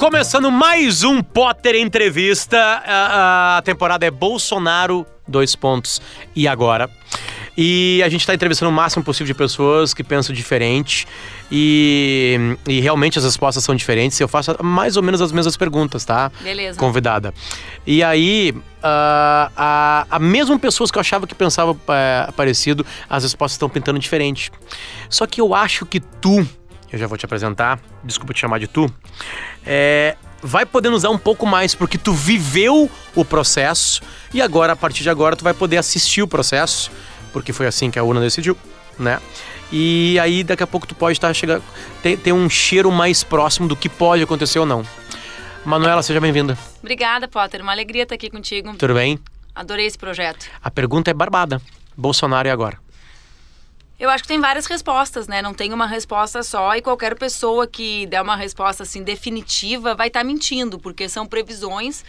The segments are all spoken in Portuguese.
Começando mais um Potter Entrevista. A, a temporada é Bolsonaro, dois pontos. E agora? E a gente está entrevistando o máximo possível de pessoas que pensam diferente. E, e realmente as respostas são diferentes. Eu faço mais ou menos as mesmas perguntas, tá? Beleza. Convidada. E aí, uh, a, a mesmo pessoas que eu achava que pensavam uh, parecido, as respostas estão pintando diferente. Só que eu acho que tu, eu já vou te apresentar, desculpa te chamar de tu, é, vai podendo usar um pouco mais, porque tu viveu o processo e agora, a partir de agora, tu vai poder assistir o processo, porque foi assim que a urna decidiu, né? E aí daqui a pouco tu pode estar tá, chegando, ter, ter um cheiro mais próximo do que pode acontecer ou não. Manuela, seja bem-vinda. Obrigada, Potter. Uma alegria estar aqui contigo. Tudo bem? Adorei esse projeto. A pergunta é barbada. Bolsonaro e agora? Eu acho que tem várias respostas, né? Não tem uma resposta só e qualquer pessoa que der uma resposta assim definitiva vai estar tá mentindo, porque são previsões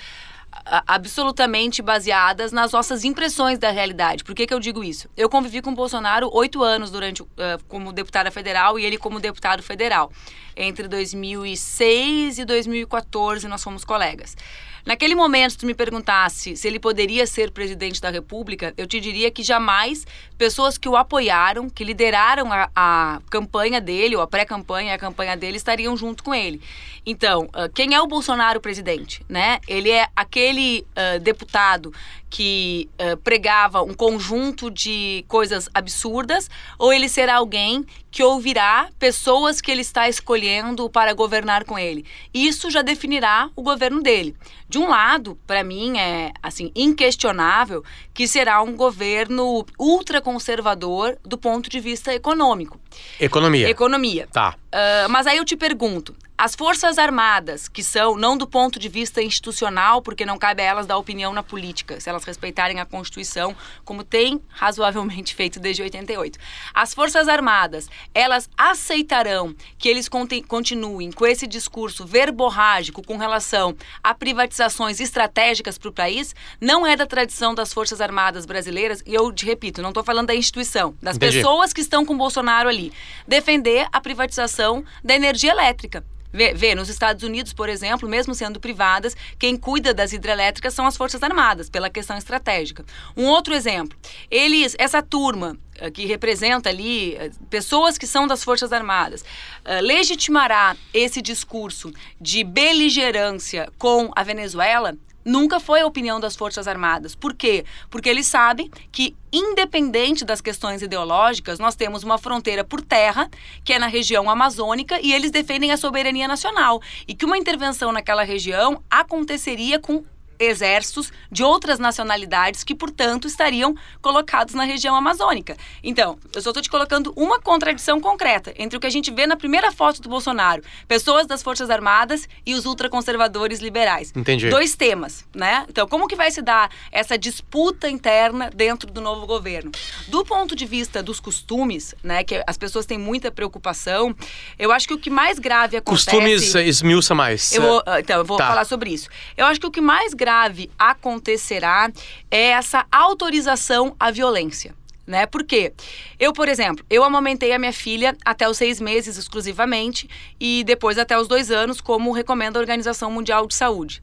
absolutamente baseadas nas nossas impressões da realidade. Por que, que eu digo isso? Eu convivi com o Bolsonaro oito anos durante uh, como deputada federal e ele como deputado federal. Entre 2006 e 2014 nós fomos colegas. Naquele momento, se tu me perguntasse se ele poderia ser presidente da República, eu te diria que jamais pessoas que o apoiaram, que lideraram a, a campanha dele, ou a pré-campanha a campanha dele, estariam junto com ele. Então, uh, quem é o Bolsonaro presidente? Né? Ele é aquele uh, deputado que uh, pregava um conjunto de coisas absurdas, ou ele será alguém que ouvirá pessoas que ele está escolhendo para governar com ele. Isso já definirá o governo dele. De um lado, para mim é assim inquestionável que será um governo ultraconservador do ponto de vista econômico. Economia. Economia. Tá. Uh, mas aí eu te pergunto, as Forças Armadas, que são, não do ponto de vista institucional, porque não cabe a elas dar opinião na política, se elas respeitarem a Constituição, como tem razoavelmente feito desde 88. As Forças Armadas, elas aceitarão que eles continuem com esse discurso verborrágico com relação a privatizações estratégicas para o país? Não é da tradição das Forças Armadas brasileiras, e eu te repito, não estou falando da instituição, das Entendi. pessoas que estão com Bolsonaro ali, defender a privatização da energia elétrica. Vê, vê, nos Estados Unidos, por exemplo, mesmo sendo privadas, quem cuida das hidrelétricas são as Forças Armadas, pela questão estratégica. Um outro exemplo, eles, essa turma eh, que representa ali eh, pessoas que são das Forças Armadas, uh, legitimará esse discurso de beligerância com a Venezuela, nunca foi a opinião das Forças Armadas. Por quê? Porque eles sabem que, independente das questões ideológicas, nós temos uma fronteira por terra, que é na região amazônica, e eles defendem a soberania nacional. E que uma intervenção naquela região aconteceria com exércitos de outras nacionalidades que, portanto, estariam colocados na região amazônica. Então, eu só estou te colocando uma contradição concreta entre o que a gente vê na primeira foto do Bolsonaro, pessoas das Forças Armadas e os ultraconservadores liberais. Entendi. Dois temas, né? Então, como que vai se dar essa disputa interna dentro do novo governo? Do ponto de vista dos costumes, né, que as pessoas têm muita preocupação, eu acho que o que mais grave acontece... Costumes esmiuça mais. Eu vou, então, eu vou tá. falar sobre isso. Eu acho que o que mais grave grave acontecerá é essa autorização à violência. Né? Por quê? Eu, por exemplo, eu amamentei a minha filha até os seis meses exclusivamente e depois até os dois anos, como recomenda a Organização Mundial de Saúde.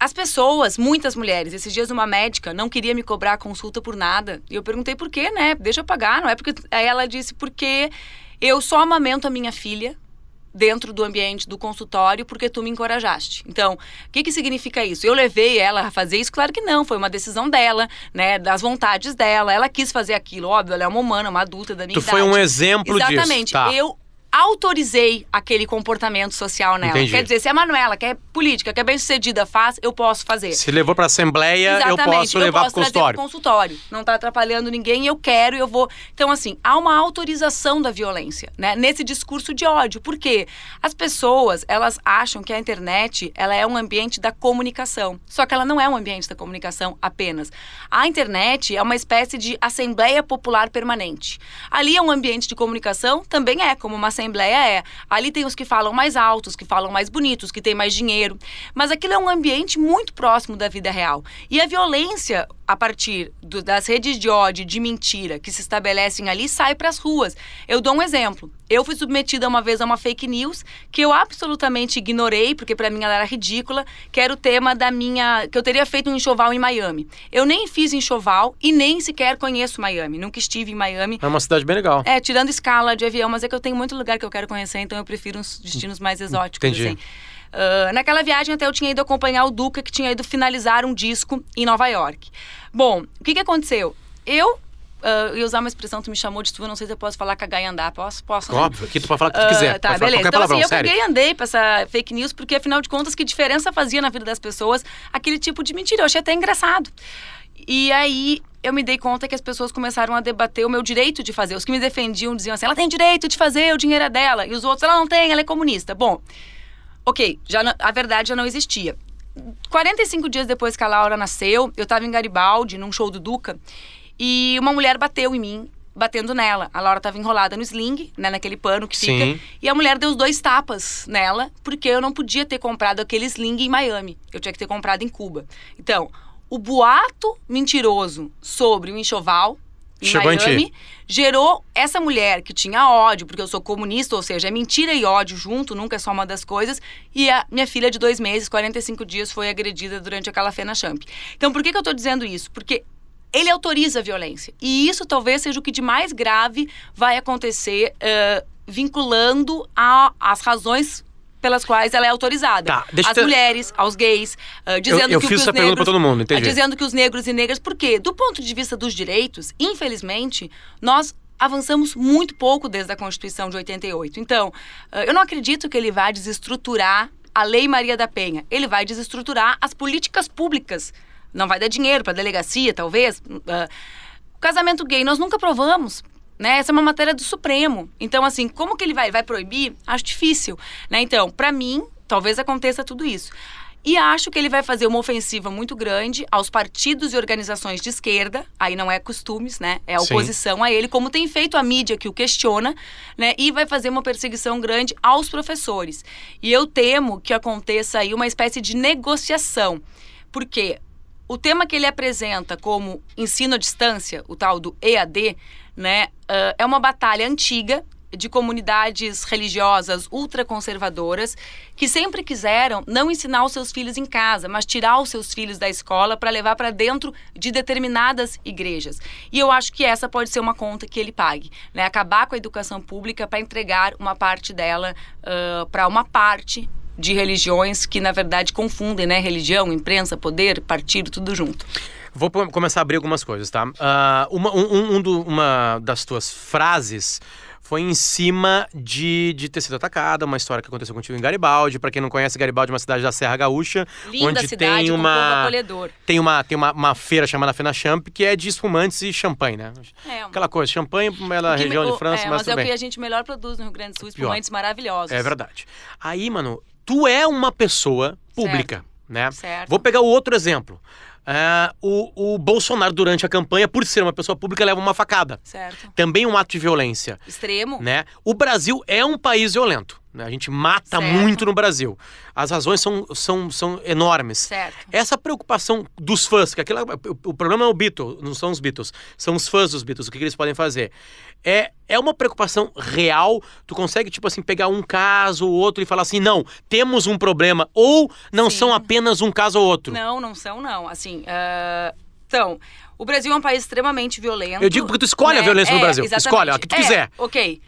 As pessoas, muitas mulheres, esses dias uma médica não queria me cobrar consulta por nada. E eu perguntei por quê, né? Deixa eu pagar, não é porque. Aí ela disse, porque eu só amamento a minha filha dentro do ambiente do consultório porque tu me encorajaste. Então, o que, que significa isso? Eu levei ela a fazer isso? Claro que não, foi uma decisão dela, né, das vontades dela. Ela quis fazer aquilo, óbvio, ela é uma humana, uma adulta da minha tu idade. Tu foi um exemplo Exatamente. disso. Exatamente. Tá. Eu autorizei aquele comportamento social nela. Entendi. Quer dizer, se a Manuela, que é política, que é bem sucedida, faz, eu posso fazer. Se levou para assembleia, Exatamente. eu posso levar para o consultório. consultório. Não está atrapalhando ninguém, eu quero, eu vou. Então, assim, há uma autorização da violência, né? Nesse discurso de ódio. Por quê? As pessoas, elas acham que a internet, ela é um ambiente da comunicação. Só que ela não é um ambiente da comunicação apenas. A internet é uma espécie de assembleia popular permanente. Ali é um ambiente de comunicação, também é como uma assembleia assembleia é. Ali tem os que falam mais altos, que falam mais bonitos, que têm mais dinheiro. Mas aquilo é um ambiente muito próximo da vida real. E a violência, a partir do, das redes de ódio, de mentira que se estabelecem ali, sai para as ruas. Eu dou um exemplo. Eu fui submetida uma vez a uma fake news que eu absolutamente ignorei, porque para mim ela era ridícula, que era o tema da minha. que eu teria feito um enxoval em Miami. Eu nem fiz enxoval e nem sequer conheço Miami. Nunca estive em Miami. É uma cidade bem legal. É, tirando escala de avião, mas é que eu tenho muito lugar que eu quero conhecer, então eu prefiro uns destinos mais exóticos. Entendi. Assim. Uh, naquela viagem até eu tinha ido acompanhar o Duca, que tinha ido finalizar um disco em Nova York. Bom, o que, que aconteceu? Eu uh, ia usar uma expressão, tu me chamou de tu, não sei se eu posso falar cagar e andar. Posso? Posso, né? Óbvio, aqui tu pode falar o que tu quiser. Uh, tá, beleza. Então, palavrão, assim, eu caguei e andei pra essa fake news, porque afinal de contas, que diferença fazia na vida das pessoas aquele tipo de mentira? Eu achei até engraçado. E aí eu me dei conta que as pessoas começaram a debater o meu direito de fazer. Os que me defendiam diziam assim: ela tem direito de fazer, o dinheiro é dela. E os outros, ela não tem, ela é comunista. Bom, ok, já não- a verdade já não existia. 45 dias depois que a Laura nasceu, eu tava em Garibaldi, num show do Duca, e uma mulher bateu em mim, batendo nela. A Laura tava enrolada no sling, né, naquele pano que Sim. fica, e a mulher deu os dois tapas nela, porque eu não podia ter comprado aquele sling em Miami. Eu tinha que ter comprado em Cuba. Então, o boato mentiroso sobre o enxoval em Chegou em. Miami gerou essa mulher que tinha ódio, porque eu sou comunista, ou seja, é mentira e ódio junto, nunca é só uma das coisas. E a minha filha de dois meses, 45 dias, foi agredida durante aquela Fena Champ. Então, por que, que eu tô dizendo isso? Porque ele autoriza a violência. E isso talvez seja o que de mais grave vai acontecer, eh, vinculando a- as razões pelas quais ela é autorizada. Tá, deixa eu As te- mulheres, aos gays, ah, dizendo eu que, fiz os essa pergunta pra negros, todo mundo, entendi. ah, dizendo que os negros e negras, por quê? Do ponto de vista dos direitos, infelizmente, nós avançamos muito pouco desde a Constituição de 88. Então, ah, eu não acredito que ele vá desestruturar a Lei Maria da Penha. Ele vai desestruturar as políticas públicas. Não vai dar dinheiro para delegacia, talvez. O casamento gay nós nunca provamos. Né? Essa é uma matéria do Supremo. Então, assim, como que ele vai, vai proibir? Acho difícil. Né? Então, para mim, talvez aconteça tudo isso. E acho que ele vai fazer uma ofensiva muito grande aos partidos e organizações de esquerda, aí não é costumes, né? É a Sim. oposição a ele, como tem feito a mídia que o questiona, né? E vai fazer uma perseguição grande aos professores. E eu temo que aconteça aí uma espécie de negociação. Porque o tema que ele apresenta como ensino à distância, o tal do EAD, né, ah, é uma batalha antiga de comunidades religiosas ultraconservadoras que sempre quiseram não ensinar os seus filhos em casa, mas tirar os seus filhos da escola para levar para dentro de determinadas igrejas. E eu acho que essa pode ser uma conta que ele pague, né? Acabar com a educação pública para entregar uma parte dela para uma parte de religiões que na verdade confundem, né? Religião, imprensa, poder, partido, tudo junto. Vou começar a abrir algumas coisas, tá? Ah, uma, um, um do- uma das tuas frases foi em cima de, de ter sido atacada, uma história que aconteceu contigo em Garibaldi. Pra quem não conhece, Garibaldi é uma cidade da Serra Gaúcha, Linda onde cidade, tem uma tem uma tem uma, uma feira chamada Fena Champ que é de espumantes e champanhe, né? É, Aquela coisa, champanhe pela me- região de França, é, mas mas é tudo o que bem. a gente melhor produz no Rio Grande do Sul, Pior. espumantes maravilhosos. É verdade. Aí, mano, tu é uma pessoa pública, né? Certo. Vou pegar o outro exemplo. Ah, o, o Bolsonaro, durante a campanha, por ser uma pessoa pública, leva uma facada. Certo. Também um ato de violência, Extremo. né? O Brasil é um país violento. Né? A gente mata Certo. muito no Brasil. As razões são, são, são enormes. Certo. Essa preocupação dos fãs, que aquilo, o, o problema é o Beatles, não são os Beatles, são os fãs dos Beatles, o que, que eles podem fazer. É, é uma preocupação real? Tu consegue, tipo assim, pegar um caso ou outro e falar assim, não, temos um problema, ou não Sim. são apenas um caso ou outro? Não, não são, não. Assim, ah, então, o Brasil é um país extremamente violento. Eu digo porque tu escolhe a né? violência no É, Brasil. Exatamente. Escolhe a que tu É, quiser. Ok.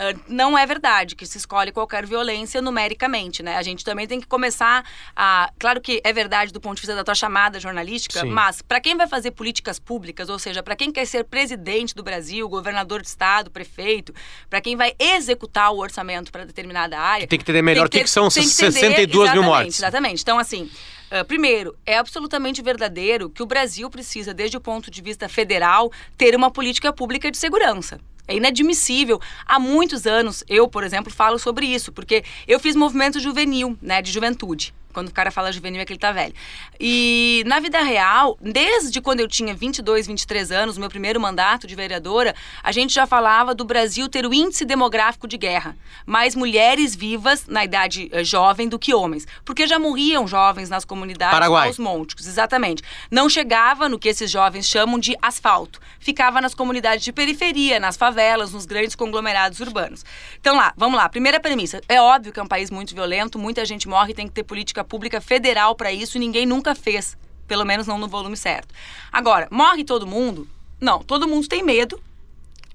Ah, não é verdade que se escolhe qualquer violência numericamente, né? A gente também tem que começar a. Claro que é verdade do ponto de vista da tua chamada jornalística, Sim. mas para quem vai fazer políticas públicas, ou seja, para quem quer ser presidente do Brasil, governador de estado, prefeito, para quem vai executar o orçamento para determinada área. Tem que entender melhor o que, que são que 62 mil mortes. Exatamente. Então, assim, ah, primeiro, é absolutamente verdadeiro que o Brasil precisa, desde o ponto de vista federal, ter uma política pública de segurança. É inadmissível. Há muitos anos, eu, por exemplo, falo sobre isso, porque eu fiz movimento juvenil, né, de juventude. Quando o cara fala juvenil é que ele tá velho. E na vida real, desde quando eu tinha 22, 23 anos, meu primeiro mandato de vereadora, a gente já falava do Brasil ter o índice demográfico de guerra. Mais mulheres vivas na idade eh, jovem do que homens. Porque já morriam jovens nas comunidades Paraguai. aos montes. Exatamente. Não chegava no que esses jovens chamam de asfalto. Ficava nas comunidades de periferia, nas favelas, nos grandes conglomerados urbanos. Então lá, vamos lá. Primeira premissa. É óbvio que é um país muito violento, muita gente morre, tem que ter política pública federal para isso e ninguém nunca fez. Pelo menos não no volume certo. Agora, morre todo mundo? Não, todo mundo tem medo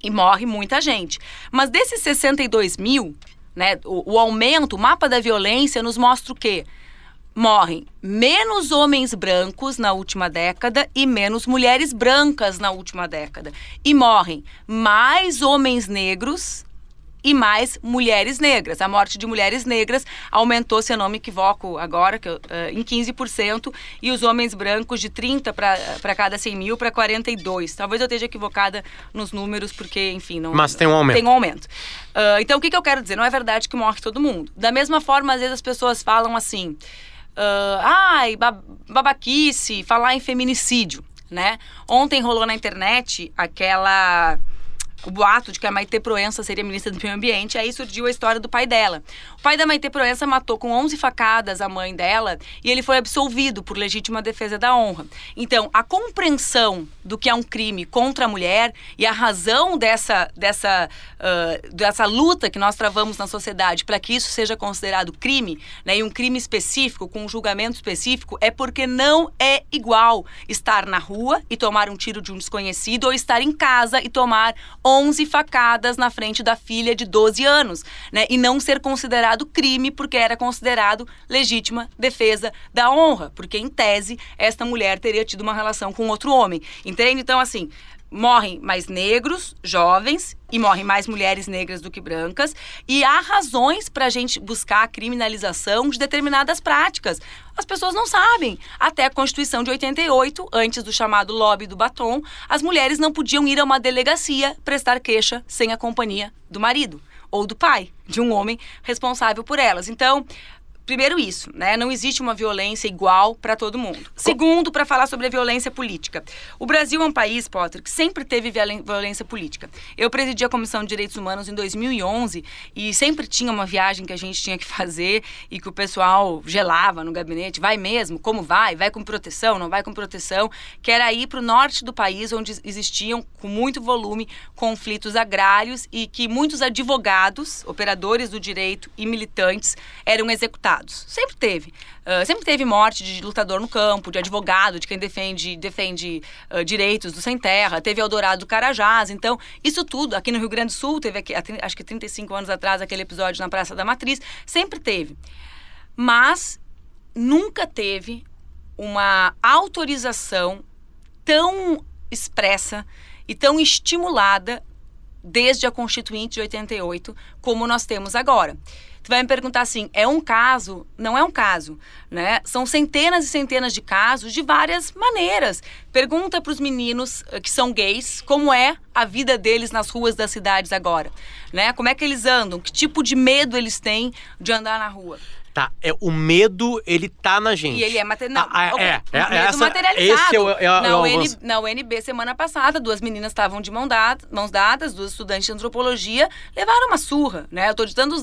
e morre muita gente. Mas desses 62 mil, né, o, o aumento, o mapa da violência nos mostra o quê? Morrem menos homens brancos na última década e menos mulheres brancas na última década. E morrem mais homens negros e mais mulheres negras. A morte de mulheres negras aumentou, se eu não me equivoco agora, que, eu, uh, em 15%, e os homens brancos de 30 para cada 100 mil para 42. Talvez eu esteja equivocada nos números, porque, enfim... Não, Mas tem um aumento. Tem um aumento. Uh, então, o que, que eu quero dizer? Não é verdade que morre todo mundo. Da mesma forma, às vezes as pessoas falam assim... Uh, ai, babaquice, falar em feminicídio, né? Ontem rolou na internet aquela o boato de que a Maite Proença seria ministra do Meio Ambiente, aí surgiu a história do pai dela. O pai da Maite Proença matou com 11 facadas a mãe dela e ele foi absolvido por legítima defesa da honra. Então, a compreensão do que é um crime contra a mulher e a razão dessa, dessa, uh, dessa luta que nós travamos na sociedade para que isso seja considerado crime, né, e um crime específico, com um julgamento específico, é porque não é igual estar na rua e tomar um tiro de um desconhecido ou estar em casa e tomar 11 facadas na frente da filha de 12 anos, né? E não ser considerado crime porque era considerado legítima defesa da honra, porque em tese esta mulher teria tido uma relação com outro homem. Entende? Então assim, morrem mais negros, jovens, e morrem mais mulheres negras do que brancas. E há razões para a gente buscar a criminalização de determinadas práticas. As pessoas não sabem. Até a Constituição de 88, antes do chamado lobby do batom, as mulheres não podiam ir a uma delegacia prestar queixa sem a companhia do marido ou do pai, de um homem responsável por elas. Então, Primeiro isso, né? Não existe uma violência igual para todo mundo. Segundo, para falar sobre a violência política. O Brasil é um país, Potter, que sempre teve violência política. Eu presidi a Comissão de Direitos Humanos em 2011 e sempre tinha uma viagem que a gente tinha que fazer e que o pessoal gelava no gabinete. Vai mesmo? Como vai? Vai com proteção? Não vai com proteção? Que era ir para o norte do país, onde existiam, com muito volume, conflitos agrários e que muitos advogados, operadores do direito e militantes eram executados Sempre teve. Uh, sempre teve morte de lutador no campo, de advogado, de quem defende, defende uh, direitos do sem terra. Teve Eldorado do Carajás. Então, isso tudo, aqui no Rio Grande do Sul, teve aqui, acho que 35 anos atrás, aquele episódio na Praça da Matriz. Sempre teve. Mas nunca teve uma autorização tão expressa e tão estimulada desde a Constituinte de 88 como nós temos agora. Tu vai me perguntar assim, é um caso? Não é um caso, né? São centenas e centenas de casos de várias maneiras. Pergunta para os meninos eh, que são gays como é a vida deles nas ruas das cidades agora, né? Como é que eles andam? Que tipo de medo eles têm de andar na rua? Tá, é, o medo, ele tá na gente. E ele é material. Ah, okay. é, é, medo essa, materializado. Esse é o, é, na, é o UN, na UNB, semana passada, duas meninas estavam de mão dada, mãos dadas, duas estudantes de antropologia, levaram uma surra, né? Eu tô ditando os,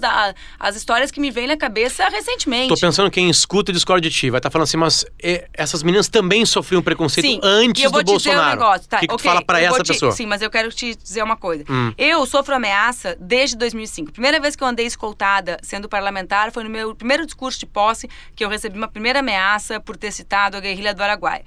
as histórias que me vêm na cabeça recentemente. Tô pensando quem escuta e discorda de ti. Vai estar tá falando assim, mas e, essas meninas também sofriam preconceito sim, antes eu vou do te Bolsonaro. Dizer um negócio. Tá, o que, que okay, tu fala pra essa te, pessoa? Sim, mas eu quero te dizer uma coisa. Hum. Eu sofro ameaça desde 2005. Primeira vez que eu andei escoltada sendo parlamentar foi no meu primeiro discurso de posse que eu recebi uma primeira ameaça por ter citado a guerrilha do Araguaia.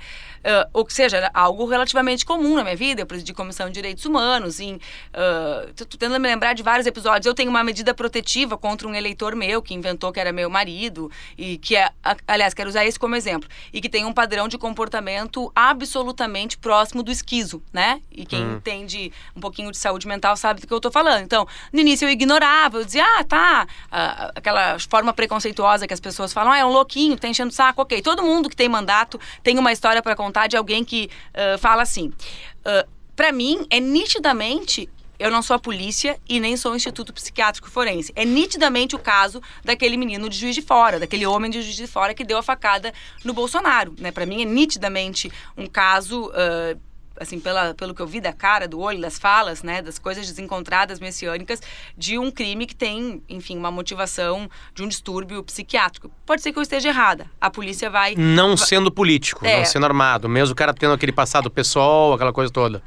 Uh, ou seja, era algo relativamente comum na minha vida. Eu presidi comissão de direitos humanos. Em, uh, tô tentando me lembrar de vários episódios. Eu tenho uma medida protetiva contra um eleitor meu que inventou que era meu marido e que é, aliás, quero usar esse como exemplo e que tem um padrão de comportamento absolutamente próximo do esquizo, né? E quem hum. entende um pouquinho de saúde mental sabe do que eu tô falando. Então, no início eu ignorava, eu dizia, ah, tá, uh, aquela forma preconceituosa que as pessoas falam, ah, é um louquinho, tá enchendo o saco, ok. Todo mundo que tem mandato tem uma história para contar de alguém que uh, fala assim. Uh, para mim, é nitidamente eu não sou a polícia e nem sou o Instituto Psiquiátrico Forense. É nitidamente o caso daquele menino de Juiz de Fora, daquele homem de Juiz de Fora que deu a facada no Bolsonaro. Né? Para mim é nitidamente um caso uh, assim, pela, pelo que eu vi da cara, do olho, das falas, né, das coisas desencontradas messiânicas, de um crime que tem, enfim, uma motivação de um distúrbio psiquiátrico. Pode ser que eu esteja errada. A polícia vai. Não sendo político, é. não sendo armado, mesmo o cara tendo aquele passado pessoal, aquela coisa toda.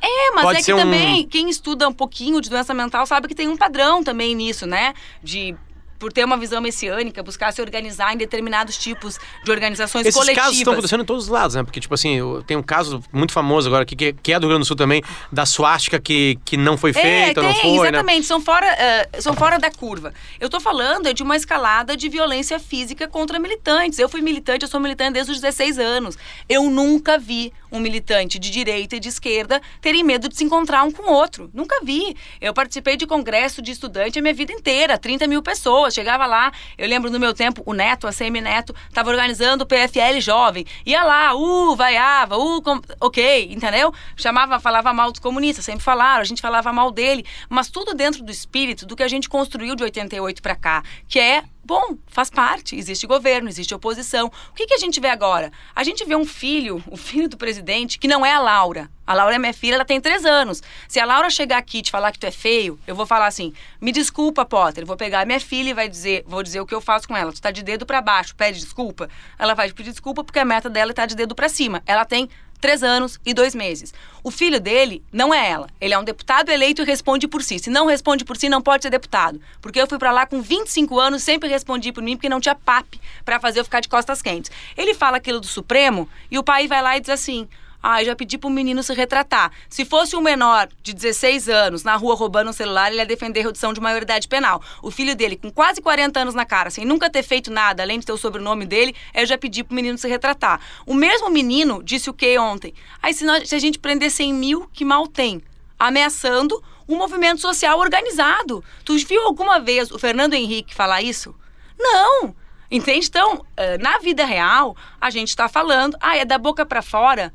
É, mas Pode é que um... também, quem estuda um pouquinho de doença mental sabe que tem um padrão também nisso, né? De por ter uma visão messiânica, buscar se organizar em determinados tipos de organizações Esses coletivas. casos estão acontecendo em todos os lados, né? Porque, tipo assim, tem um caso muito famoso agora aqui, que, é do Rio Grande do Sul também, da suástica que, que não foi feita, é, tem, não foi, né? exatamente, né? são, fora, uh, são fora da curva. Eu tô falando de uma escalada de violência física contra militantes. Eu fui militante, eu sou militante desde os 16 anos. Eu nunca vi um militante de direita e de esquerda terem medo de se encontrar um com o outro. Nunca vi. Eu participei de congresso de estudante a minha vida inteira, 30 mil pessoas. Chegava lá, eu lembro no meu tempo, o Neto, a CM Neto, estava organizando o PFL Jovem. Ia lá, uh, vaiava, uh, com... ok, entendeu? Chamava, falava mal dos comunistas, sempre falaram, a gente falava mal dele, mas tudo dentro do espírito do que a gente construiu de 88 para cá, que é Bom, faz parte. Existe governo, existe oposição. O que, que a gente vê agora? A gente vê um filho, o filho do presidente, que não é a Laura. A Laura é minha filha, ela tem três anos. Se a Laura chegar aqui e te falar que tu é feio, eu vou falar assim: me desculpa, Potter. Vou pegar minha filha e vai dizer, vou dizer o que eu faço com ela. Tu tá de dedo para baixo, pede desculpa. Ela vai pedir desculpa porque a meta dela é tá de dedo para cima. Ela tem três anos e dois meses. O filho dele não é ela. Ele é um deputado eleito e responde por si. Se não responde por si, não pode ser deputado. Porque eu fui para lá com 25 anos, sempre respondi por mim, porque não tinha pape para fazer eu ficar de costas quentes. Ele fala aquilo do Supremo e o pai vai lá e diz assim: ah, eu já pedi pro menino se retratar. Se fosse um menor de 16 anos na rua roubando um celular, ele ia defender redução de maioridade penal. O filho dele, com quase 40 anos na cara, sem nunca ter feito nada, além de ter o sobrenome dele, eu já pedi pro menino se retratar. O mesmo menino disse o que ontem? Aí, se, se a gente prender 100 mil, que mal tem? Ameaçando um movimento social organizado. Tu viu alguma vez o Fernando Henrique falar isso? Não! Entende? Então, eh, na vida real, a gente está falando, ah, é da boca para fora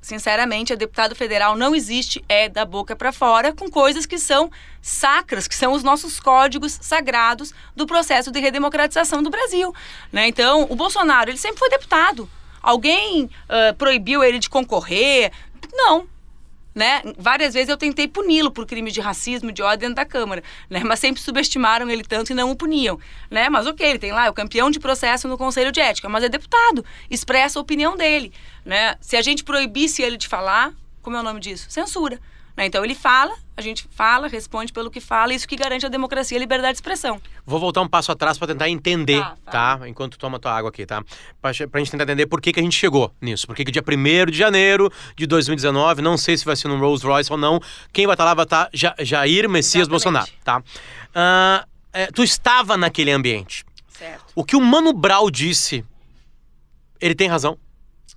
sinceramente, a deputado federal não existe é da boca para fora com coisas que são sacras, que são os nossos códigos sagrados do processo de redemocratização do Brasil. Né? Então, o Bolsonaro, ele sempre foi deputado. Alguém uh, proibiu ele de concorrer? Não, né? Várias vezes eu tentei puni-lo por crimes de racismo, de dentro da Câmara, né? Mas sempre subestimaram ele tanto e não o puniam, né? Mas ok, ele tem lá, é o campeão de processo no Conselho de Ética, mas é deputado, expressa a opinião dele, né? Se a gente proibisse ele de falar, como é o nome disso? Censura. Né? Então ele fala, a gente fala, responde pelo que fala, isso que garante a democracia e a liberdade de expressão. Vou voltar um passo atrás para tentar entender, tá, tá? Enquanto toma tua água aqui, tá? Para a gente tentar entender por que, que a gente chegou nisso. Por que, que dia 1 de janeiro de 2019, não sei se vai ser no Rolls Royce ou não, quem vai estar tá lá vai estar tá Jair Messias Exatamente. Bolsonaro, tá? Uh, é, tu estava naquele ambiente. Certo. O que o Mano Brau disse, ele tem razão?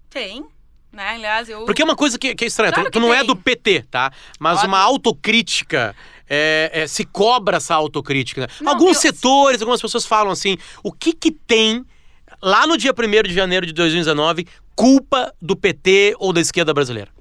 Tem. Né? Aliás, eu... Porque é uma coisa que, que é estranha. Claro tu, tu não é do PT, tá? Mas Óbvio. uma autocrítica. É, é, se cobra essa autocrítica. Né? Não, Alguns eu... setores, algumas pessoas falam assim: o que que tem lá no dia 1 de janeiro de 2019 culpa do PT ou da esquerda brasileira?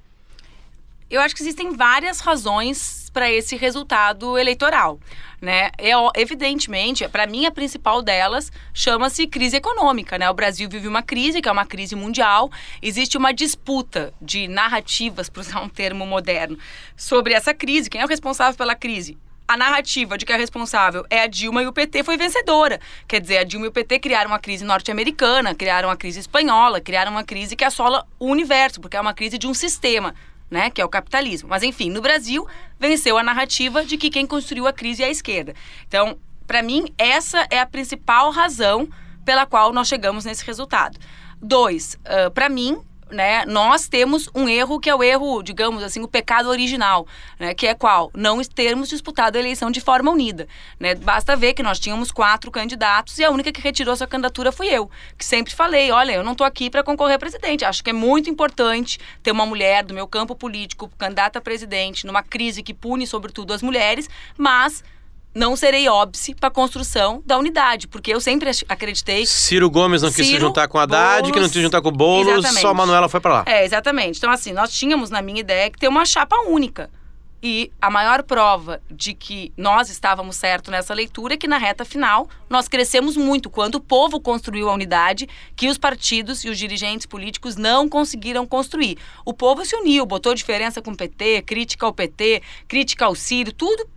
Eu acho que existem várias razões para esse resultado eleitoral. Né? É, evidentemente, para mim, a principal delas chama-se crise econômica. Né? O Brasil vive uma crise, que é uma crise mundial. Existe uma disputa de narrativas, para usar um termo moderno, sobre essa crise. Quem é o responsável pela crise? a narrativa de que a responsável é a Dilma e o PT foi vencedora. Quer dizer, a Dilma e o PT criaram uma crise norte-americana, criaram uma crise espanhola, criaram uma crise que assola o universo, porque é uma crise de um sistema né, que é o capitalismo. Mas enfim, no Brasil venceu a narrativa de que quem construiu a crise é a esquerda. Então, para mim, essa é a principal razão pela qual nós chegamos nesse resultado. Dois, uh, para mim, né, nós temos um erro que é o erro, digamos assim, o pecado original, né, que é qual? Não termos disputado a eleição de forma unida. Né? Basta ver que nós tínhamos quatro candidatos e a única que retirou sua candidatura fui eu, que sempre falei, olha, eu não estou aqui para concorrer a presidente. Acho que é muito importante ter uma mulher do meu campo político candidata a presidente numa crise que pune sobretudo as mulheres, mas não serei óbice para a construção da unidade, porque eu sempre acreditei. Ciro Gomes não Ciro, quis se juntar com a Haddad, Boulos, que não quis se juntar com o Boulos, exatamente. só a Manuela foi para lá. É, exatamente. Então, assim, nós tínhamos, na minha ideia, que ter uma chapa única. E a maior prova de que nós estávamos certos nessa leitura é que na reta final nós crescemos muito quando o povo construiu a unidade que os partidos e os dirigentes políticos não conseguiram construir. O povo se uniu, botou diferença com o PT, crítica ao PT, crítica ao Ciro, tudo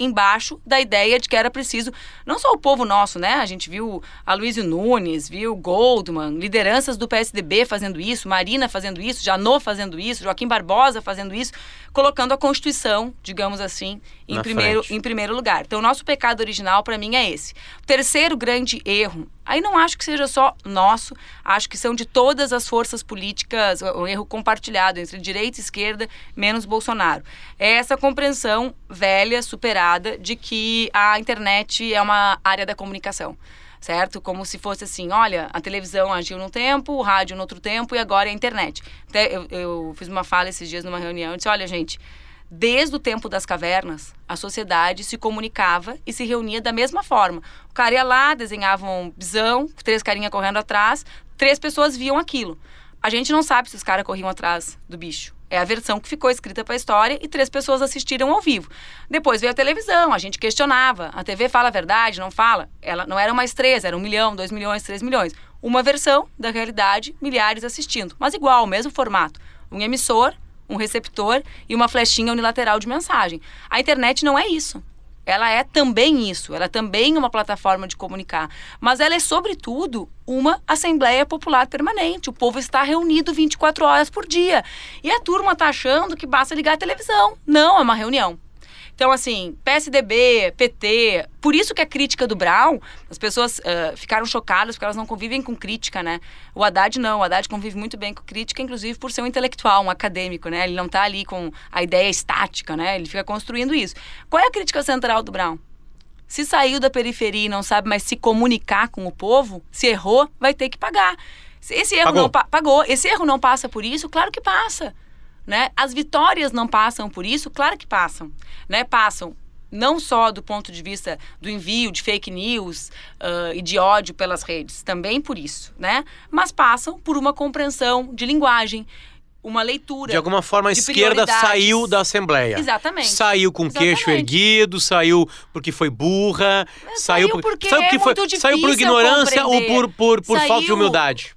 embaixo da ideia de que era preciso, não só o povo nosso, né? A gente viu a Luísio Nunes, viu Goldman, lideranças do PSDB fazendo isso, Marina fazendo isso, Janot fazendo isso, Joaquim Barbosa fazendo isso, colocando a Constituição, digamos assim, em, primeiro, em primeiro lugar. Então, o nosso pecado original, para mim, é esse. O terceiro grande erro, aí não acho que seja só nosso, acho que são de todas as forças políticas, o erro compartilhado entre direita e esquerda, menos Bolsonaro. É essa compreensão velha, superada, de que a internet é uma área da comunicação certo? Como se fosse assim, olha, a televisão agiu num tempo, o rádio no outro tempo e agora é a internet. Até eu, eu fiz uma fala esses dias numa reunião e disse, olha, gente, Desde o tempo das cavernas, a sociedade se comunicava e se reunia da mesma forma. O cara ia lá, desenhava um bisão, três carinhas correndo atrás, três pessoas viam aquilo. A gente não sabe se os caras corriam atrás do bicho. É a versão que ficou escrita para a história e três pessoas assistiram ao vivo. Depois veio a televisão, a gente questionava. A TV fala a verdade, não fala? Ela não eram mais três, era um milhão, dois milhões, três milhões. Uma versão da realidade, milhares assistindo. Mas igual, mesmo formato. Um emissor um receptor e uma flechinha unilateral de mensagem. A internet não é isso. Ela é também isso, ela é também uma plataforma de comunicar, mas ela é sobretudo uma assembleia popular permanente. O povo está reunido 24 horas por dia. E a turma está achando que basta ligar a televisão. Não, é uma reunião. Então, assim, PSDB, PT, por isso que a crítica do Brown, as pessoas uh, ficaram chocadas porque elas não convivem com crítica, né? O Haddad não, o Haddad convive muito bem com crítica, inclusive por ser um intelectual, um acadêmico, né? Ele não está ali com a ideia estática, né? Ele fica construindo isso. Qual é a crítica central do Brown? Se saiu da periferia e não sabe mais se comunicar com o povo, se errou, vai ter que pagar. Esse erro pagou. não pa pagou. Esse erro não passa por isso? Claro que passa. Né? As vitórias não passam por isso? Claro que passam. Né? Passam não só do ponto de vista do envio de fake news uh, e de ódio pelas redes, também por isso, né? Mas passam por uma compreensão de linguagem, uma leitura. De alguma forma, a esquerda saiu da Assembleia. Exatamente. Saiu com o queixo erguido, saiu porque foi burra, saiu, saiu porque saiu, é foi, saiu por ignorância ou por, por, por saiu... falta de humildade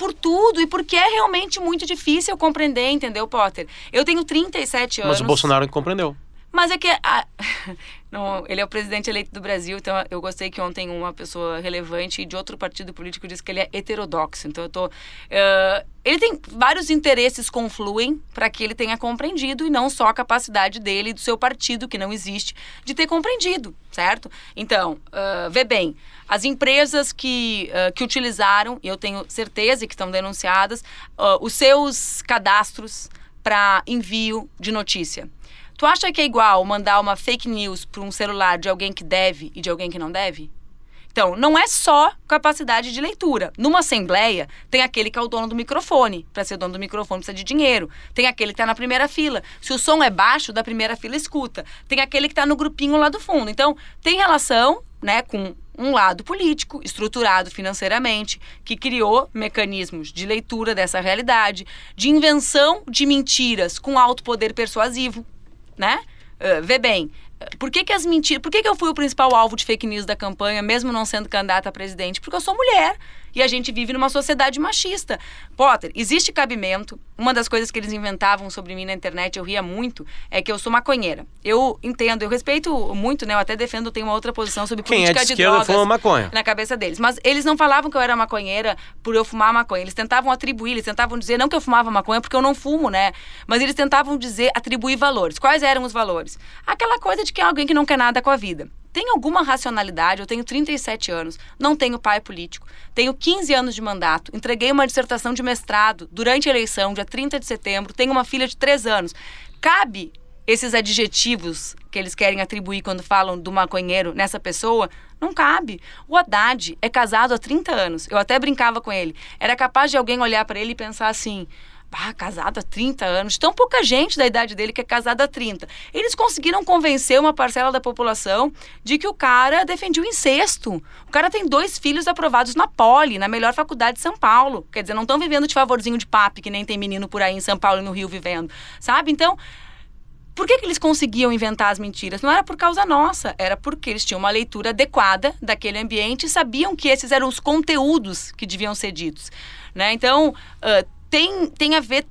por tudo e porque é realmente muito difícil compreender, entendeu, Potter? Eu tenho 37 anos. Mas o Bolsonaro compreendeu. Mas é que a, não, ele é o presidente eleito do Brasil, então eu gostei que ontem uma pessoa relevante de outro partido político disse que ele é heterodoxo. Então eu tô. Uh, ele tem vários interesses confluem para que ele tenha compreendido e não só a capacidade dele e do seu partido, que não existe, de ter compreendido, certo? Então, uh, vê bem, as empresas que, uh, que utilizaram, e eu tenho certeza que estão denunciadas, os seus cadastros para envio de notícia Tu acha que é igual mandar uma fake news para um celular de alguém que deve e de alguém que não deve? Então, não é só capacidade de leitura. Numa assembleia, tem aquele que é o dono do microfone. Para ser dono do microfone precisa de dinheiro. Tem aquele que está na primeira fila. Se o som é baixo, da primeira fila escuta. Tem aquele que está no grupinho lá do fundo. Então, tem relação né, com um lado político, estruturado financeiramente, que criou mecanismos de leitura dessa realidade, de invenção de mentiras com alto poder persuasivo né? Uh, vê bem, por que, que as mentiras. Por que, que eu fui o principal alvo de fake news da campanha, mesmo não sendo candidata a presidente? Porque eu sou mulher. E a gente vive numa sociedade machista. Potter, existe cabimento. Uma das coisas que eles inventavam sobre mim na internet, eu ria muito, é que eu sou maconheira. Eu entendo, eu respeito muito, né? Eu até defendo, tenho uma outra posição sobre Quem política é de, de drogas fuma maconha. na cabeça deles. Mas eles não falavam que eu era maconheira por eu fumar maconha. Eles tentavam atribuir, eles tentavam dizer, não que eu fumava maconha, porque eu não fumo, né? Mas eles tentavam dizer, atribuir valores. Quais eram os valores? Aquela coisa de que é alguém que não quer nada com a vida tem alguma racionalidade? Eu tenho 37 anos, não tenho pai político, tenho 15 anos de mandato, entreguei uma dissertação de mestrado durante a eleição, dia 30 de setembro, tenho uma filha de 3 anos. Cabe esses adjetivos que eles querem atribuir quando falam do maconheiro nessa pessoa? Não cabe. O Haddad é casado há 30 anos. Eu até brincava com ele. Era capaz de alguém olhar para ele e pensar assim: ah, casado há 30 anos. Tão pouca gente da idade dele que é casada há 30. Eles conseguiram convencer uma parcela da população de que o cara defendia o incesto. O cara tem dois filhos aprovados na Poli, na melhor faculdade de São Paulo. Quer dizer, não estão vivendo de favorzinho de papi, que nem tem menino por aí em São Paulo e no Rio vivendo. Sabe? Então, por que, que eles conseguiam inventar as mentiras? Não era por causa nossa, era porque eles tinham uma leitura adequada daquele ambiente e sabiam que esses eram os conteúdos que deviam ser ditos. Né? Então, uh, tem, tem a ver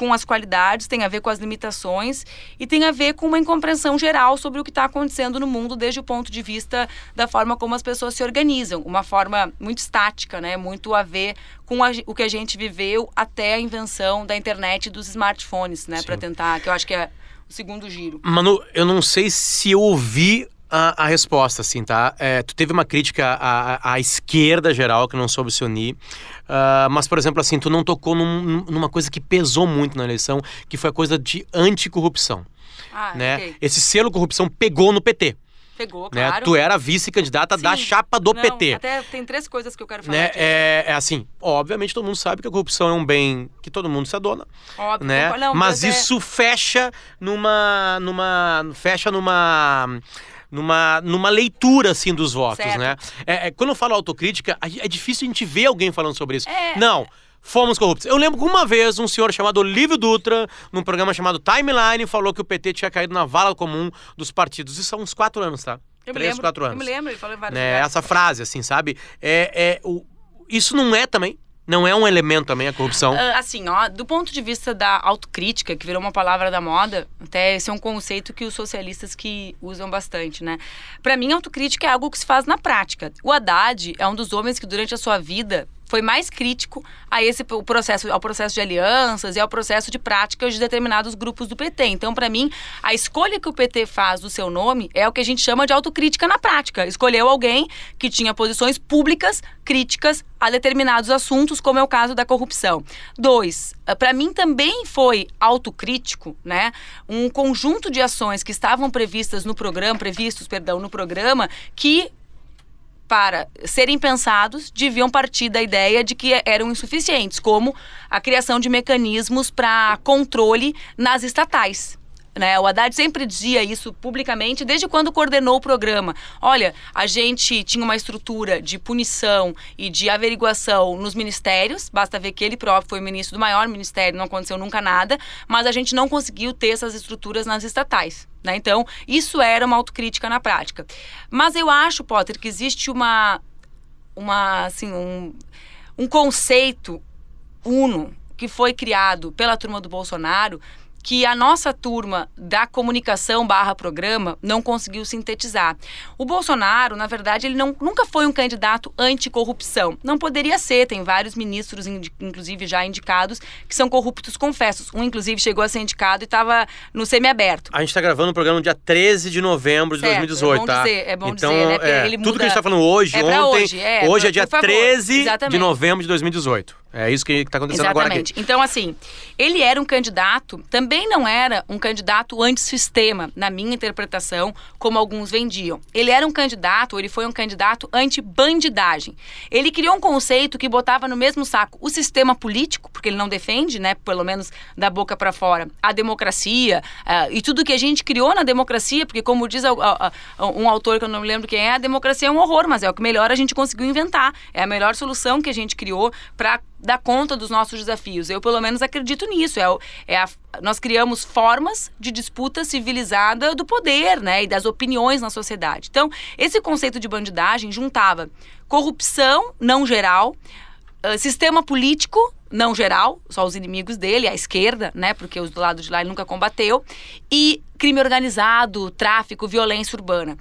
com as qualidades, tem a ver com as limitações e tem a ver com uma incompreensão geral sobre o que está acontecendo no mundo desde o ponto de vista da forma como as pessoas se organizam, uma forma muito estática, né? Muito a ver com a, o que a gente viveu até a invenção da internet e dos smartphones, né? Para tentar, que eu acho que é o segundo giro. Manu, eu não sei se eu ouvi a, a, resposta, assim, tá? É, tu teve uma crítica à, à, esquerda geral, que não soube se unir. Uh, mas, por exemplo, assim, tu não tocou num, numa coisa que pesou muito na eleição, que foi a coisa de anticorrupção. Ah, né? Okay. Esse selo corrupção pegou no PT. Pegou, né? claro. Tu era vice-candidata da chapa do não, PT. Até tem três coisas que eu quero falar. Né? É, é, assim, obviamente todo mundo sabe que a corrupção é um bem que todo mundo se adona. Óbvio. Né? Não, mas isso é... fecha numa. numa. fecha numa numa, numa leitura assim dos votos, certo. né? É, é, quando eu falo autocrítica, é difícil a gente ver alguém falando sobre isso. É, não. Fomos corruptos. Eu lembro que uma vez um senhor chamado Olívio Dutra, num programa chamado Timeline, falou que o PT tinha caído na vala comum dos partidos. Isso há uns quatro anos, tá? Eu Três, lembro, quatro anos. Eu me lembro, ele falou em vários né? Essa frase, assim, sabe? É, é, o, isso não é também não é um elemento também a corrupção? Uh, assim, ó, do ponto de vista da autocrítica, que virou uma palavra da moda, até esse é um conceito que os socialistas que usam bastante, né? Para mim, autocrítica é algo que se faz na prática. O Haddad é um dos homens que durante a sua vida foi mais crítico a esse o processo, ao processo de alianças e ao processo de práticas de determinados grupos do PT. Então, para mim, a escolha que o PT faz do seu nome é o que a gente chama de autocrítica na prática. Escolheu alguém que tinha posições públicas críticas a determinados assuntos, como é o caso da corrupção. Dois, eh, para mim também foi autocrítico, né? Um conjunto de ações que estavam previstas no programa, previstos, perdão, no programa, que para serem pensados, deviam partir da ideia de que eram insuficientes, como a criação de mecanismos para controle nas estatais. Né? O Haddad sempre dizia isso publicamente desde quando coordenou o programa. Olha, a gente tinha uma estrutura de punição e de averiguação nos ministérios, basta ver que ele próprio foi ministro do maior ministério, não aconteceu nunca nada, mas a gente não conseguiu ter essas estruturas nas estatais. Né? Então, isso era uma autocrítica na prática. Mas eu acho, Potter, que existe uma, uma assim, um, um conceito uno que foi criado pela turma do Bolsonaro que a nossa turma da comunicação barra programa não conseguiu sintetizar. O Bolsonaro, na verdade, ele não, nunca foi um candidato anticorrupção. Não poderia ser, tem vários ministros, inclusive já indicados, que são corruptos confessos. Um, inclusive, chegou a ser indicado e estava no semiaberto. A gente está gravando o programa no dia 13 de novembro de certo, 2018, é bom tá? Dizer, é bom então, dizer, né? É, ele muda... Tudo que a gente está falando hoje, é ontem, hoje é, hoje é dia 13 de novembro de 2018. É isso que está acontecendo Exatamente. agora aqui. Então, assim, ele era um candidato, também não era um candidato antissistema, na minha interpretação, como alguns vendiam. Ele era um candidato, ele foi um candidato anti-bandidagem. Ele criou um conceito que botava no mesmo saco o sistema político, porque ele não defende, né, pelo menos da boca para fora, a democracia uh, e tudo que a gente criou na democracia, porque como diz um autor que eu não me lembro quem é, a democracia é um horror, mas é o que melhor a gente conseguiu inventar. É a melhor solução que a gente criou para dar conta dos nossos desafios. Eu, pelo menos, acredito nisso. É, é a, nós criamos formas de disputa civilizada do poder né, e das opiniões na sociedade. Então, esse conceito de bandidagem juntava corrupção não geral, uh, sistema político não geral, só os inimigos dele, a esquerda, né, porque os do lado de lá ele nunca combateu, e crime organizado, tráfico, violência urbana.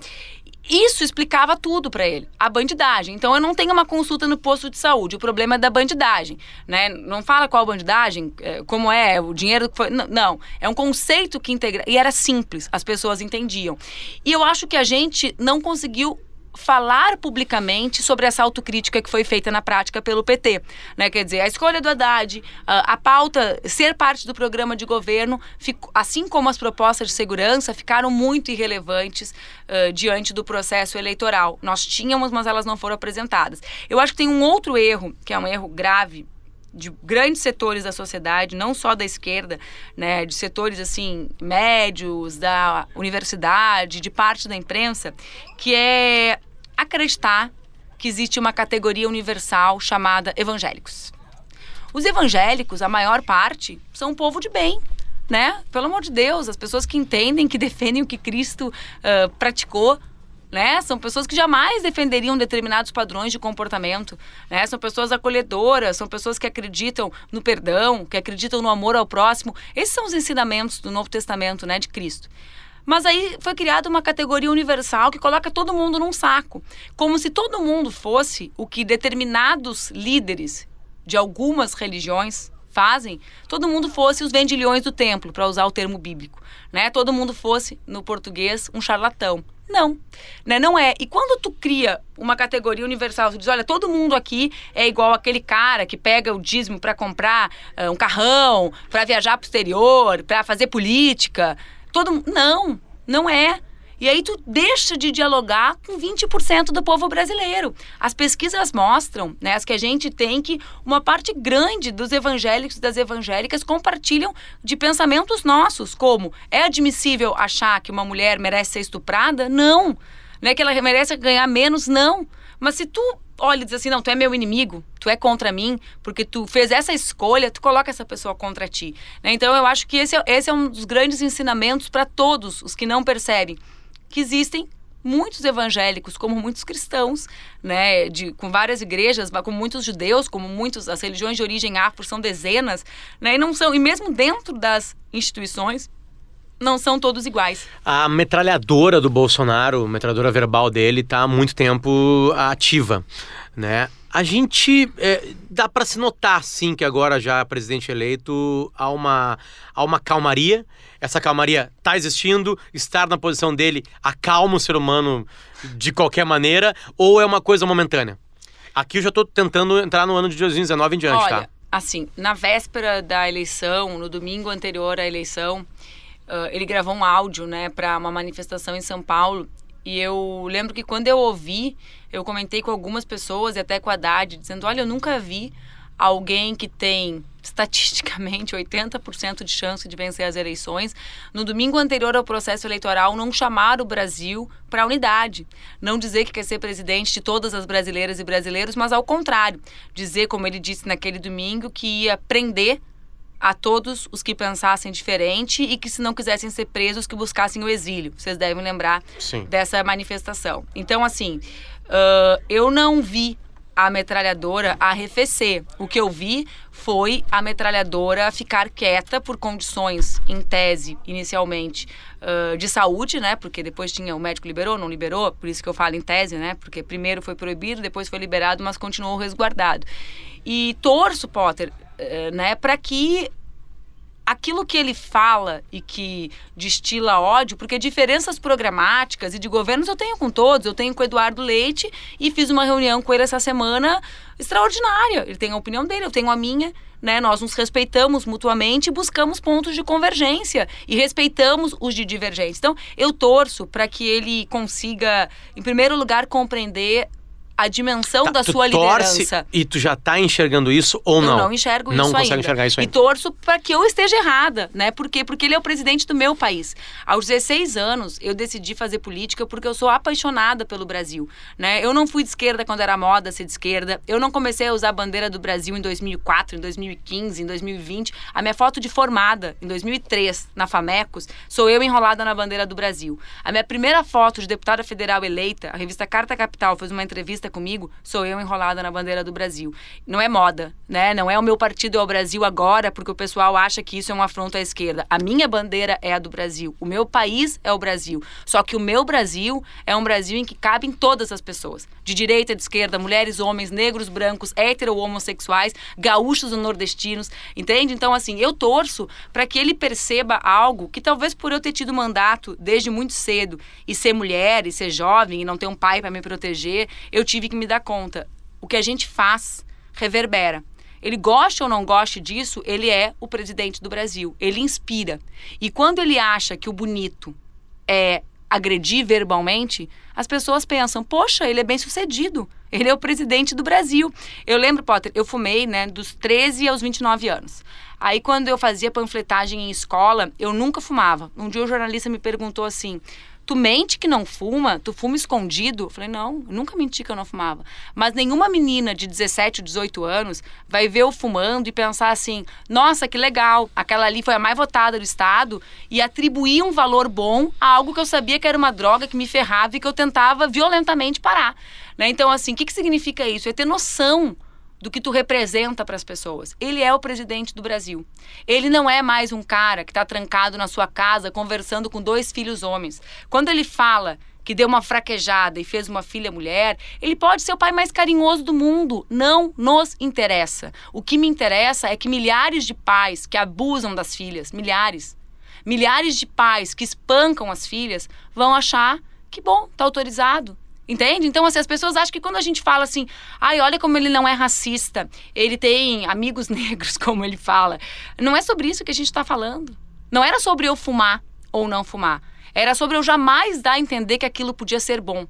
Isso explicava tudo para ele, a bandidagem. Então eu não tenho uma consulta no posto de saúde, o problema é da bandidagem, né? Não fala qual bandidagem, é, como é, o dinheiro que foi, não, é um conceito que integra e era simples, as pessoas entendiam. E eu acho que a gente não conseguiu falar publicamente sobre essa autocrítica que foi feita na prática pelo PT. Né? Quer dizer, a escolha do Haddad, a, a pauta, ser parte do programa de governo, fico, assim como as propostas de segurança, ficaram muito irrelevantes uh, diante do processo eleitoral. Nós tínhamos, mas elas não foram apresentadas. Eu acho que tem um outro erro, que é um erro grave, de grandes setores da sociedade, não só da esquerda, né, de setores assim médios, da universidade, de parte da imprensa, que é acreditar que existe uma categoria universal chamada evangélicos. Os evangélicos, a maior parte, são um povo de bem, né? Pelo amor de Deus, as pessoas que entendem, que defendem o que Cristo uh, praticou, né? São pessoas que jamais defenderiam determinados padrões de comportamento, né? São pessoas acolhedoras, são pessoas que acreditam no perdão, que acreditam no amor ao próximo. Esses são os ensinamentos do Novo Testamento, né, de Cristo. Mas aí foi criada uma categoria universal que coloca todo mundo num saco, como se todo mundo fosse o que determinados líderes de algumas religiões fazem, todo mundo fosse os vendilhões do templo, para usar o termo bíblico, né? Todo mundo fosse, no português, um charlatão. Não, né? Não é. E quando tu cria uma categoria universal, tu diz, olha, todo mundo aqui é igual aquele cara que pega o dízimo para comprar uh, um carrão, para viajar para o exterior, para fazer política, Todo Não, não é. E aí tu deixa de dialogar com 20% do povo brasileiro. As pesquisas mostram, né, as que a gente tem que uma parte grande dos evangélicos e das evangélicas compartilham de pensamentos nossos, como é admissível achar que uma mulher merece ser estuprada? Não. Não é que ela merece ganhar menos? Não. Mas se tu olha e diz assim, não, tu é meu inimigo, tu é contra mim, porque tu fez essa escolha, tu coloca essa pessoa contra ti. Né? Então eu acho que esse é, esse é um dos grandes ensinamentos para todos os que não percebem que existem muitos evangélicos, como muitos cristãos, né, de, com várias igrejas, como muitos judeus, como muitos as religiões de origem afro são dezenas, né, e não são e mesmo dentro das instituições não são todos iguais. A metralhadora do Bolsonaro, a metralhadora verbal dele, está há muito tempo ativa, né? A gente é, dá para se notar, sim, que agora já presidente eleito há uma, há uma calmaria. Essa calmaria está existindo, estar na posição dele acalma o ser humano de qualquer maneira, ou é uma coisa momentânea? Aqui eu já estou tentando entrar no ano de 2019 em diante, Olha, tá? Assim, na véspera da eleição, no domingo anterior à eleição, Uh, ele gravou um áudio, né, para uma manifestação em São Paulo. E eu lembro que quando eu ouvi, eu comentei com algumas pessoas e até com a Haddad, dizendo: Olha, eu nunca vi alguém que tem estatisticamente 80% de chance de vencer as eleições, no domingo anterior ao processo eleitoral, não chamar o Brasil para a unidade. Não dizer que quer ser presidente de todas as brasileiras e brasileiros, mas ao contrário, dizer, como ele disse naquele domingo, que ia prender a todos os que pensassem diferente e que, se não quisessem ser presos, que buscassem o exílio. Vocês devem lembrar Sim. dessa manifestação. Então, assim, uh, eu não vi a metralhadora arrefecer. O que eu vi foi a metralhadora ficar quieta por condições, em tese, inicialmente, uh, de saúde, né? Porque depois tinha o médico liberou, não liberou, por isso que eu falo em tese, né? Porque primeiro foi proibido, depois foi liberado, mas continuou resguardado. E torço, Potter, eh, né, para que aquilo que ele fala e que destila ódio, porque diferenças programáticas e de governos eu tenho com todos, eu tenho com o Eduardo Leite e fiz uma reunião com ele essa semana extraordinária. Ele tem a opinião dele, eu tenho a minha. Né, nós nos respeitamos mutuamente e buscamos pontos de convergência e respeitamos os de divergência. Então, eu torço para que ele consiga, em primeiro lugar, compreender a dimensão tá, da sua torce liderança. E tu já está enxergando isso ou não? Eu não enxergo não isso consegue ainda. enxergar isso ainda. E torço para que eu esteja errada, né? Por quê? Porque ele é o presidente do meu país. Aos 16 anos, eu decidi fazer política porque eu sou apaixonada pelo Brasil, né? Eu não fui de esquerda quando era moda ser de esquerda. Eu não comecei a usar a bandeira do Brasil em 2004, em 2015, em 2020. A minha foto de formada em 2003 na Famecos sou eu enrolada na bandeira do Brasil. A minha primeira foto de deputada federal eleita, a revista Carta Capital fez uma entrevista comigo, sou eu enrolada na bandeira do Brasil. Não é moda, né? Não é o meu partido é o Brasil agora, porque o pessoal acha que isso é um afronto à esquerda. A minha bandeira é a do Brasil. O meu país é o Brasil. Só que o meu Brasil é um Brasil em que cabem todas as pessoas. De direita, de esquerda, mulheres, homens, negros, brancos, hétero homossexuais, gaúchos ou nordestinos, entende? Então, assim, eu torço para que ele perceba algo que talvez por eu ter tido mandato desde muito cedo e ser mulher e ser jovem e não ter um pai para me proteger, eu tive que me dar conta. O que a gente faz reverbera. Ele gosta ou não goste disso, ele é o presidente do Brasil. Ele inspira. E quando ele acha que o bonito é agredir verbalmente, as pessoas pensam: poxa, ele é bem sucedido. Ele é o presidente do Brasil. Eu lembro, Potter, eu fumei, né, dos 13 aos 29 anos. Aí, quando eu fazia panfletagem em escola, eu nunca fumava. Um dia o jornalista me perguntou assim: tu mente que não fuma, tu fuma escondido. Eu falei, não, eu nunca menti que eu não fumava. Mas nenhuma menina de 17, 18 anos vai ver eu fumando e pensar assim, nossa, que legal, aquela ali foi a mais votada do estado e atribuir um valor bom a algo que eu sabia que era uma droga que me ferrava e que eu tentava violentamente parar. Né? Então, assim, o que, que significa isso? É ter noção do que tu representa para as pessoas. Ele é o presidente do Brasil. Ele não é mais um cara que está trancado na sua casa conversando com dois filhos homens. Quando ele fala que deu uma fraquejada e fez uma filha mulher, ele pode ser o pai mais carinhoso do mundo. Não nos interessa. O que me interessa é que milhares de pais que abusam das filhas, milhares, milhares de pais que espancam as filhas, vão achar que bom, tá autorizado, Entende? Então, assim, as pessoas acham que quando a gente fala assim, ai, olha como ele não é racista, ele tem amigos negros, como ele fala. Não é sobre isso que a gente está falando. Não era sobre eu fumar ou não fumar. Era sobre eu jamais dar a entender que aquilo podia ser bom.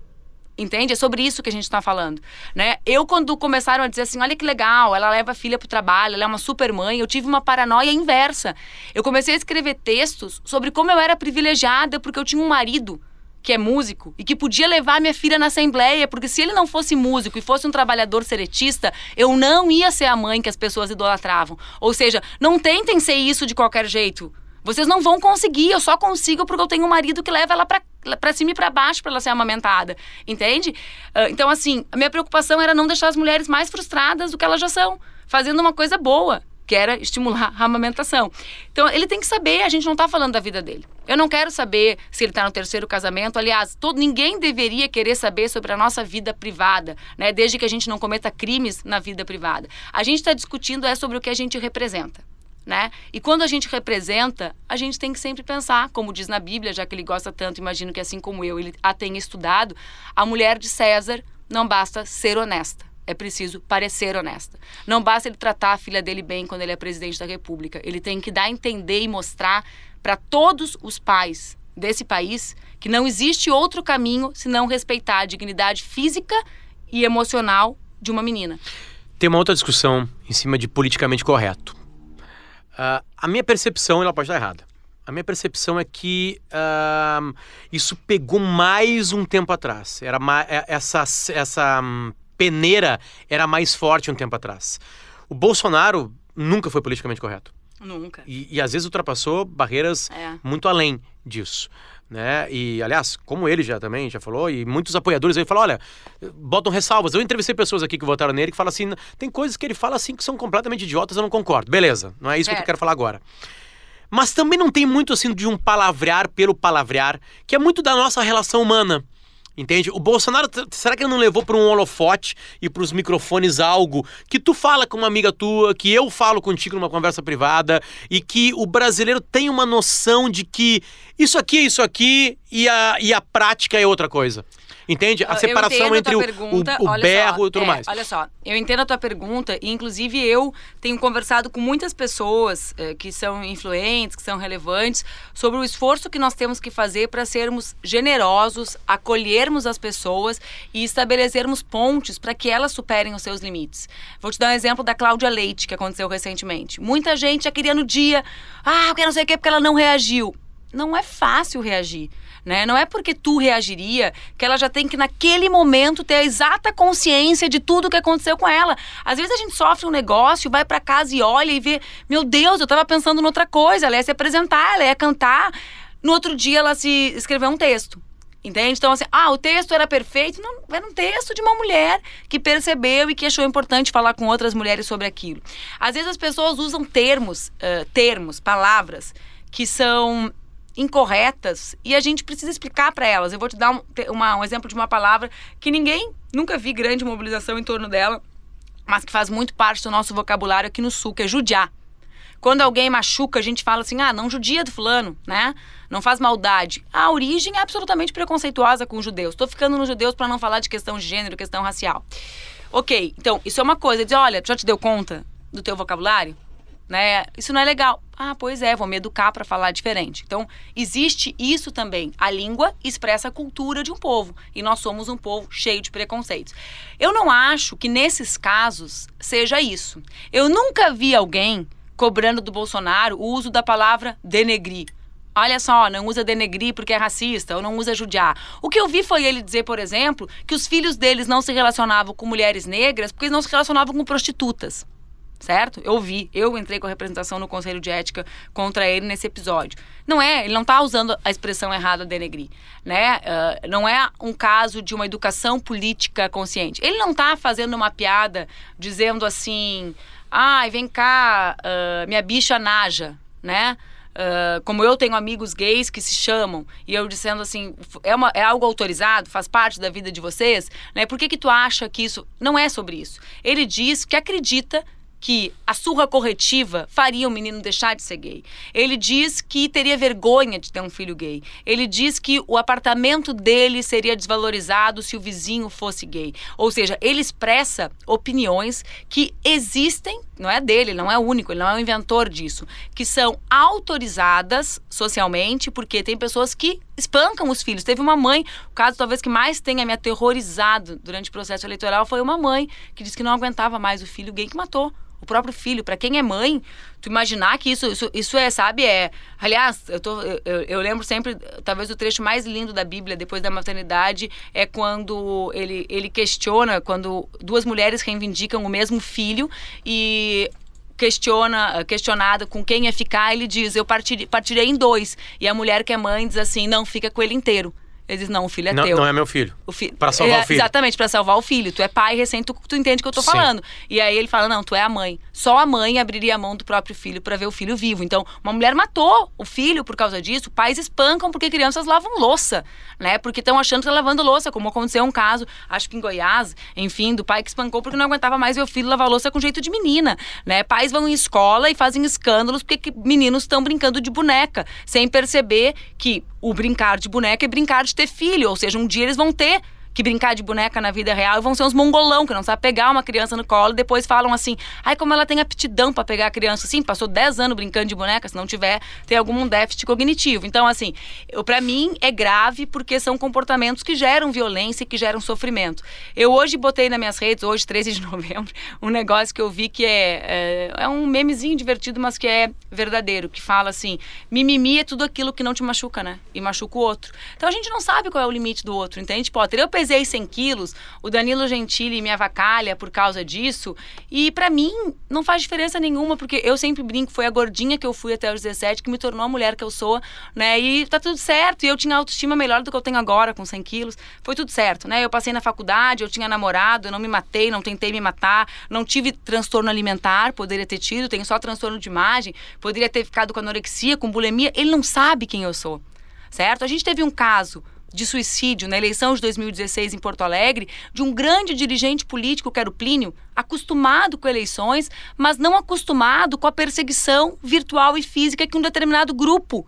Entende? É sobre isso que a gente está falando, né? Eu, quando começaram a dizer assim, olha que legal, ela leva a filha para o trabalho, ela é uma super mãe, eu tive uma paranoia inversa. Eu comecei a escrever textos sobre como eu era privilegiada porque eu tinha um marido que é músico e que podia levar minha filha na assembleia, porque se ele não fosse músico e fosse um trabalhador seletista, eu não ia ser a mãe que as pessoas idolatravam. Ou seja, não tentem ser isso de qualquer jeito. Vocês não vão conseguir, eu só consigo porque eu tenho um marido que leva ela para cima e para baixo para ela ser amamentada, entende? Uh, então, assim, a minha preocupação era não deixar as mulheres mais frustradas do que elas já são, fazendo uma coisa boa que era estimular a amamentação. Então, ele tem que saber, a gente não está falando da vida dele. Eu não quero saber se ele está no terceiro casamento. Aliás, todo, ninguém deveria querer saber sobre a nossa vida privada, né? desde que a gente não cometa crimes na vida privada. A gente está discutindo é sobre o que a gente representa. Né? E quando a gente representa, a gente tem que sempre pensar, como diz na Bíblia, já que ele gosta tanto, imagino que assim como eu, ele a tenha estudado, a mulher de César não basta ser honesta é preciso parecer honesta. Não basta ele tratar a filha dele bem quando ele é presidente da República. Ele tem que dar a entender e mostrar para todos os pais desse país que não existe outro caminho senão respeitar a dignidade física e emocional de uma menina. Tem uma outra discussão em cima de politicamente correto. Uh, a minha percepção, ela pode estar errada. A minha percepção é que uh, isso pegou mais um tempo atrás. Era é, essa, essa peneira era mais forte um tempo atrás. O Bolsonaro nunca foi politicamente correto. Nunca. E, e às vezes ultrapassou barreiras é. muito além disso. Né? E, aliás, como ele já também já falou, e muitos apoiadores aí falam: olha, botam ressalvas. Eu entrevistei pessoas aqui que votaram nele que falam assim: tem coisas que ele fala assim que são completamente idiotas, eu não concordo. Beleza, não é isso é. que eu quero falar agora. Mas também não tem muito assim de um palavrear pelo palavrear, que é muito da nossa relação humana. Entende? O Bolsonaro, será que ele não levou para um holofote e para os microfones algo que tu fala com uma amiga tua, que eu falo contigo numa conversa privada e que o brasileiro tem uma noção de que isso aqui é isso aqui e a, e a prática é outra coisa? Entende? A separação entre o, pergunta, o, o berro só, e tudo é, mais. Olha só, eu entendo a tua pergunta e, inclusive, eu tenho conversado com muitas pessoas é, que são influentes, que são relevantes, sobre o esforço que nós temos que fazer para sermos generosos, acolhermos as pessoas e estabelecermos pontes para que elas superem os seus limites. Vou te dar um exemplo da Cláudia Leite, que aconteceu recentemente. Muita gente já queria no dia, ah, eu quero não sei o quê, porque ela não reagiu. Não é fácil reagir. Né? Não é porque tu reagiria que ela já tem que, naquele momento, ter a exata consciência de tudo que aconteceu com ela. Às vezes a gente sofre um negócio, vai para casa e olha e vê: meu Deus, eu tava pensando em outra coisa. Ela ia se apresentar, ela ia cantar. No outro dia, ela se escreveu um texto. Entende? Então, assim, ah, o texto era perfeito. Não, era um texto de uma mulher que percebeu e que achou importante falar com outras mulheres sobre aquilo. Às vezes as pessoas usam termos, uh, termos, palavras que são incorretas e a gente precisa explicar para elas. Eu vou te dar um, uma, um exemplo de uma palavra que ninguém nunca vi grande mobilização em torno dela, mas que faz muito parte do nosso vocabulário aqui no Sul, que é judiar. Quando alguém machuca, a gente fala assim: ah, não judia do fulano, né? Não faz maldade. A origem é absolutamente preconceituosa com os judeus. Estou ficando nos judeus para não falar de questão de gênero, questão racial. Ok, então, isso é uma coisa. Dizer, olha, já te deu conta do teu vocabulário? né? Isso não é legal. Ah, pois é, vou me educar para falar diferente. Então, existe isso também. A língua expressa a cultura de um povo e nós somos um povo cheio de preconceitos. Eu não acho que nesses casos seja isso. Eu nunca vi alguém cobrando do Bolsonaro o uso da palavra denegrir. olha só, não usa denegrir porque é racista, ou não usa judiar. O que eu vi foi ele dizer, por exemplo, que os filhos deles não se relacionavam com mulheres negras porque não se relacionavam com prostitutas certo? Eu vi, eu entrei com a representação no Conselho de Ética contra ele nesse episódio. Não é, ele não está usando a expressão errada denegrir, né? Uh, não é um caso de uma educação política consciente. Ele não está fazendo uma piada dizendo assim, ai, vem cá, uh, minha bicha naja, né? Uh, como eu tenho amigos gays que se chamam, e eu dizendo assim, é, uma, é algo autorizado, faz parte da vida de vocês, né? Por que que tu acha que isso... Não é sobre isso. Ele diz que acredita que a surra corretiva faria o menino deixar de ser gay. Ele diz que teria vergonha de ter um filho gay. Ele diz que o apartamento dele seria desvalorizado se o vizinho fosse gay. Ou seja, ele expressa opiniões que existem, não é dele, não é o único, ele não é o inventor disso, que são autorizadas socialmente, porque tem pessoas que espancam os filhos. Teve uma mãe, o caso talvez que mais tenha me aterrorizado durante o processo eleitoral foi uma mãe que disse que não aguentava mais o filho gay que matou o próprio filho. Para quem é mãe, tu imaginar que isso, isso, isso é, sabe, é. Aliás, eu, tô, eu, eu, lembro sempre, talvez o trecho mais lindo da Bíblia depois da maternidade é quando ele, ele questiona, quando duas mulheres reivindicam o mesmo filho e questiona, questionada com quem ia ficar, ele diz: Eu partirei, partirei em dois. E a mulher que é mãe diz assim: Não, fica com ele inteiro. Ele diz, não, o filho é não, teu. Não é meu filho. O fi... Para salvar é, o filho. Exatamente, para salvar o filho. Tu é pai recém, tu, tu entende o que eu tô Sim. falando. E aí ele fala, não, tu é a mãe. Só a mãe abriria a mão do próprio filho para ver o filho vivo. Então, uma mulher matou o filho por causa disso. Pais espancam porque crianças lavam louça, né? Porque estão achando que tá lavando louça, como aconteceu um caso, acho que em Goiás, enfim, do pai que espancou porque não aguentava mais ver o filho lavar louça com jeito de menina, né? Pais vão em escola e fazem escândalos porque meninos estão brincando de boneca, sem perceber que o brincar de boneca é brincar de ter filho, ou seja, um dia eles vão ter que brincar de boneca na vida real e vão ser uns mongolão que não sabe pegar uma criança no colo e depois falam assim: ai, como ela tem aptidão para pegar a criança. Sim, passou 10 anos brincando de boneca, se não tiver, tem algum déficit cognitivo. Então, assim, para mim é grave porque são comportamentos que geram violência e que geram sofrimento. Eu hoje botei nas minhas redes, hoje, 13 de novembro, um negócio que eu vi que é, é, é um memezinho divertido, mas que é verdadeiro, que fala assim: mimimi é tudo aquilo que não te machuca, né? E machuca o outro. Então a gente não sabe qual é o limite do outro, entende, Potter? Eu pesei 100 quilos, o Danilo Gentili me avacalha por causa disso. E para mim não faz diferença nenhuma, porque eu sempre brinco, foi a gordinha que eu fui até os 17 que me tornou a mulher que eu sou, né? E tá tudo certo. E eu tinha autoestima melhor do que eu tenho agora, com 100 quilos. Foi tudo certo, né? Eu passei na faculdade, eu tinha namorado, eu não me matei, não tentei me matar, não tive transtorno alimentar, poderia ter tido, tenho só transtorno de imagem, poderia ter ficado com anorexia, com bulimia. Ele não sabe quem eu sou, certo? A gente teve um caso de suicídio na eleição de 2016 em Porto Alegre, de um grande dirigente político, que era o Plínio, acostumado com eleições, mas não acostumado com a perseguição virtual e física que um determinado grupo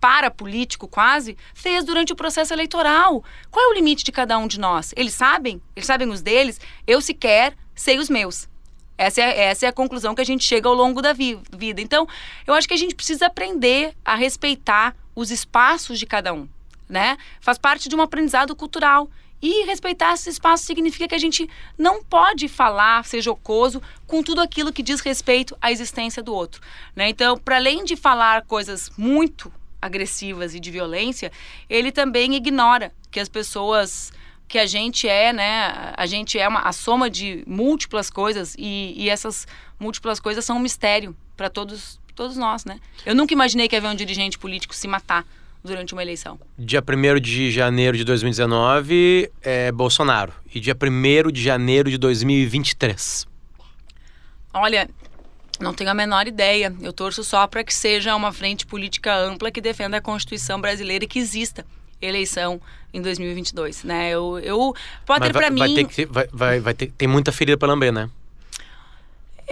para-político quase, fez durante o processo eleitoral. Qual é o limite de cada um de nós? Eles sabem? Eles sabem os deles? Eu sequer sei os meus. Essa é, essa é a conclusão que a gente chega ao longo da vi vida. Então, eu acho que a gente precisa aprender a respeitar os espaços de cada um né? Faz parte de um aprendizado cultural. E respeitar esse espaço significa que a gente não pode falar, ser jocoso, com tudo aquilo que diz respeito à existência do outro. Né? Então, para além de falar coisas muito agressivas e de violência, ele também ignora que as pessoas que a gente é, né? A gente é uma, a soma de múltiplas coisas e, e essas múltiplas coisas são um mistério para todos, todos nós, né? Eu nunca imaginei que havia um dirigente político se matar durante uma eleição? Dia 1 de janeiro de 2019 é Bolsonaro. E dia 1 de janeiro de 2023? Olha, não tenho a menor ideia. Eu torço só para que seja uma frente política ampla que defenda a Constituição brasileira e que exista eleição em 2022, né? Eu, eu pode ter para mim. Vai ter que, vai, vai, vai ter, tem muita ferida para lamber, né?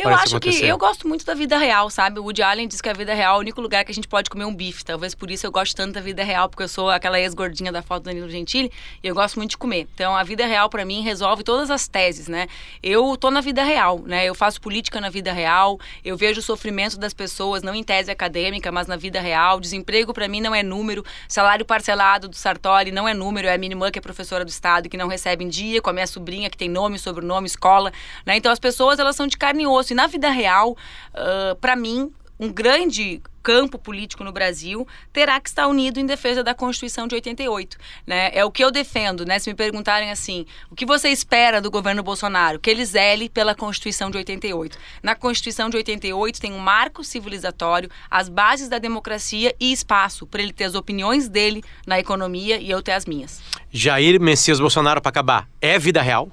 Eu acho acontecer. que eu gosto muito da vida real, sabe? O Woody Allen diz que a vida real é o único lugar que a gente pode comer um bife. Talvez por isso eu gosto tanto da vida real, porque eu sou aquela ex-gordinha da foto do Danilo Gentili e eu gosto muito de comer. Então a vida real para mim resolve todas as teses, né? Eu tô na vida real, né? Eu faço política na vida real, eu vejo o sofrimento das pessoas, não em tese acadêmica, mas na vida real. Desemprego para mim não é número, salário parcelado do Sartori não é número, é a minha irmã que é professora do estado que não recebe em dia, com a minha sobrinha que tem nome, sobrenome, escola, né? Então as pessoas elas são de carne e osso e na vida real, uh, para mim, um grande campo político no Brasil terá que estar unido em defesa da Constituição de 88. Né? É o que eu defendo, né? Se me perguntarem assim, o que você espera do governo Bolsonaro? Que ele zele pela Constituição de 88. Na Constituição de 88 tem um marco civilizatório, as bases da democracia e espaço para ele ter as opiniões dele na economia e eu ter as minhas. Jair Messias Bolsonaro, para acabar, é vida real?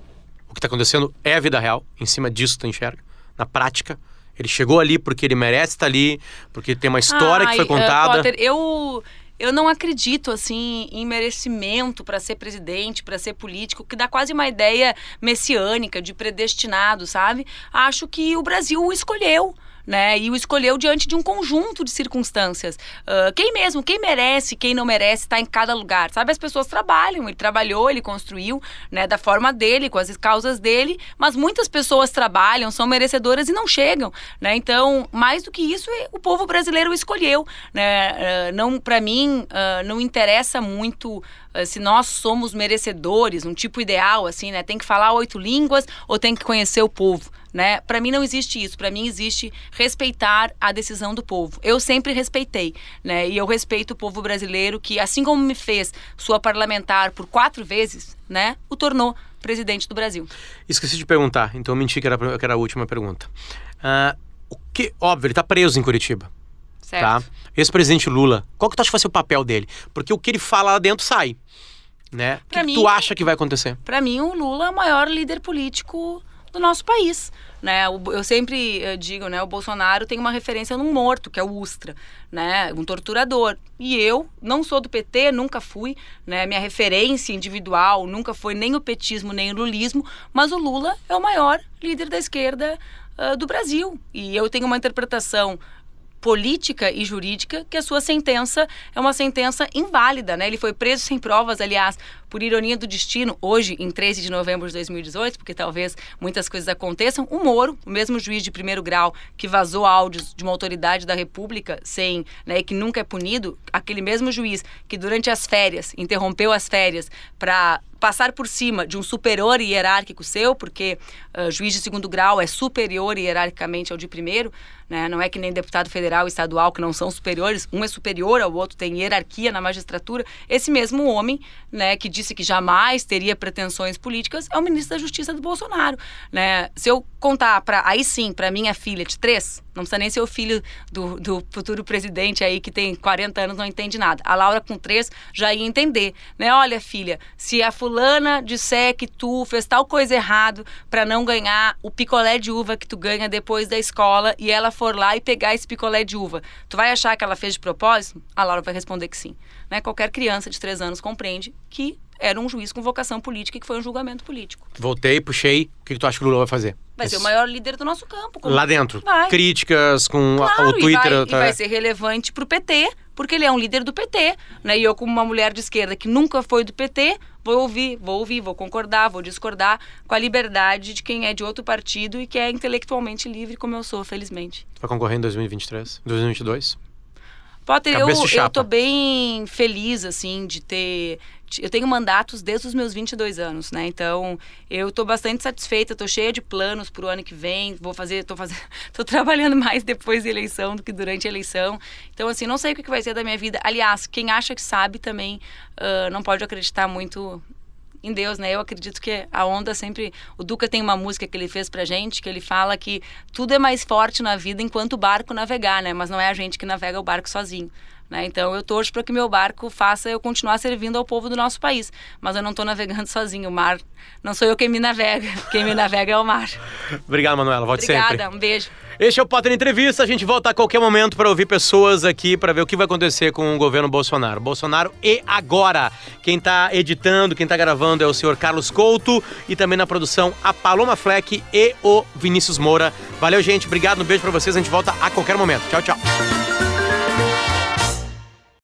O que está acontecendo é vida real? Em cima disso tu enxerga? Na prática? Ele chegou ali porque ele merece estar ali, porque tem uma história Ai, que foi uh, contada. Potter, eu eu não acredito assim em merecimento para ser presidente, para ser político, que dá quase uma ideia messiânica de predestinado, sabe? Acho que o Brasil o escolheu né? E o escolheu diante de um conjunto de circunstâncias. Uh, quem mesmo, quem merece, quem não merece, está em cada lugar, sabe? As pessoas trabalham, ele trabalhou, ele construiu, né? Da forma dele, com as causas dele, mas muitas pessoas trabalham, são merecedoras e não chegam, né? Então, mais do que isso, é, o povo brasileiro escolheu, né? Uh, não, para mim, uh, não interessa muito se nós somos merecedores, um tipo ideal, assim, né? Tem que falar oito línguas ou tem que conhecer o povo né? Para mim não existe isso. Para mim existe respeitar a decisão do povo. Eu sempre respeitei, né? E eu respeito o povo brasileiro que, assim como me fez sua parlamentar por quatro vezes, né? O tornou presidente do Brasil. Esqueci de perguntar, então eu menti que era, que era a última pergunta. Uh, o que, óbvio, ele está preso em Curitiba. Certo. Tá? Ex-presidente Lula, qual que tu acha que vai ser o papel dele? Porque o que ele fala lá dentro sai. Né? O que, mim, tu acha que vai acontecer? Para mim, o Lula é o maior líder político do nosso país. Né? Eu sempre eh, digo, né, o Bolsonaro tem uma referência num morto, que é o Ustra, né, um torturador. E eu não sou do PT, nunca fui, né, minha referência individual nunca foi nem o petismo nem o lulismo, mas o Lula é o maior líder da esquerda uh, do Brasil. E eu tenho uma interpretação política e jurídica que a sua sentença é uma sentença inválida, né? Ele foi preso sem provas, aliás, por ironia do destino, hoje, em 13 de novembro de 2018, porque talvez muitas coisas aconteçam, o Moro, o mesmo juiz de primeiro grau que vazou áudios de uma autoridade da República sem, né, que nunca é punido, aquele mesmo juiz que durante as férias interrompeu as férias para passar por cima de um superior hierárquico seu, porque uh, juiz de segundo grau é superior hierarquicamente ao de primeiro, né? não é que nem deputado federal e estadual que não são superiores, um é superior ao outro, tem hierarquia na magistratura. Esse mesmo homem, né, que disse que jamais teria pretensões políticas, é o ministro da Justiça do Bolsonaro. Né? Se eu contar para aí sim para minha filha de três, não precisa nem ser o filho do, do futuro presidente aí que tem 40 anos não entende nada. A Laura com três já ia entender, né? Olha filha, se a fulana disser que tu fez tal coisa errado para não ganhar o picolé de uva que tu ganha depois da escola e ela for lá e pegar esse picolé de uva, tu vai achar que ela fez de propósito? A Laura vai responder que sim. Né? Qualquer criança de três anos compreende que era um juiz com vocação política e que foi um julgamento político. Voltei, puxei. O que, que tu acha que o Lula vai fazer? Vai ser o maior líder do nosso campo. Como... Lá dentro. Vai. Críticas com claro, o Twitter. E vai, tá... e vai ser relevante para o PT, porque ele é um líder do PT. Né? E eu, como uma mulher de esquerda que nunca foi do PT, vou ouvir, vou ouvir, vou concordar, vou discordar com a liberdade de quem é de outro partido e que é intelectualmente livre, como eu sou, felizmente. Vai concorrer em 2023? 2022? Potter, eu, eu tô bem feliz, assim, de ter. Eu tenho mandatos desde os meus 22 anos, né? Então, eu tô bastante satisfeita, tô cheia de planos pro ano que vem. Vou fazer, tô fazendo, tô trabalhando mais depois da eleição do que durante a eleição. Então, assim, não sei o que vai ser da minha vida. Aliás, quem acha que sabe também uh, não pode acreditar muito em Deus, né? Eu acredito que a onda sempre. O Duca tem uma música que ele fez pra gente que ele fala que tudo é mais forte na vida enquanto o barco navegar, né? Mas não é a gente que navega o barco sozinho. Né? Então eu torço para que meu barco faça eu continuar servindo ao povo do nosso país. Mas eu não estou navegando sozinho. O mar não sou eu quem me navega. Quem me navega é o mar. Obrigado, Manuela. Volte Obrigada, sempre. um beijo. Este é o Potter Entrevista. A gente volta a qualquer momento para ouvir pessoas aqui, para ver o que vai acontecer com o governo Bolsonaro. Bolsonaro e agora. Quem está editando, quem está gravando é o senhor Carlos Couto e também na produção a Paloma Fleck e o Vinícius Moura. Valeu, gente. Obrigado. Um beijo para vocês. A gente volta a qualquer momento. Tchau, tchau.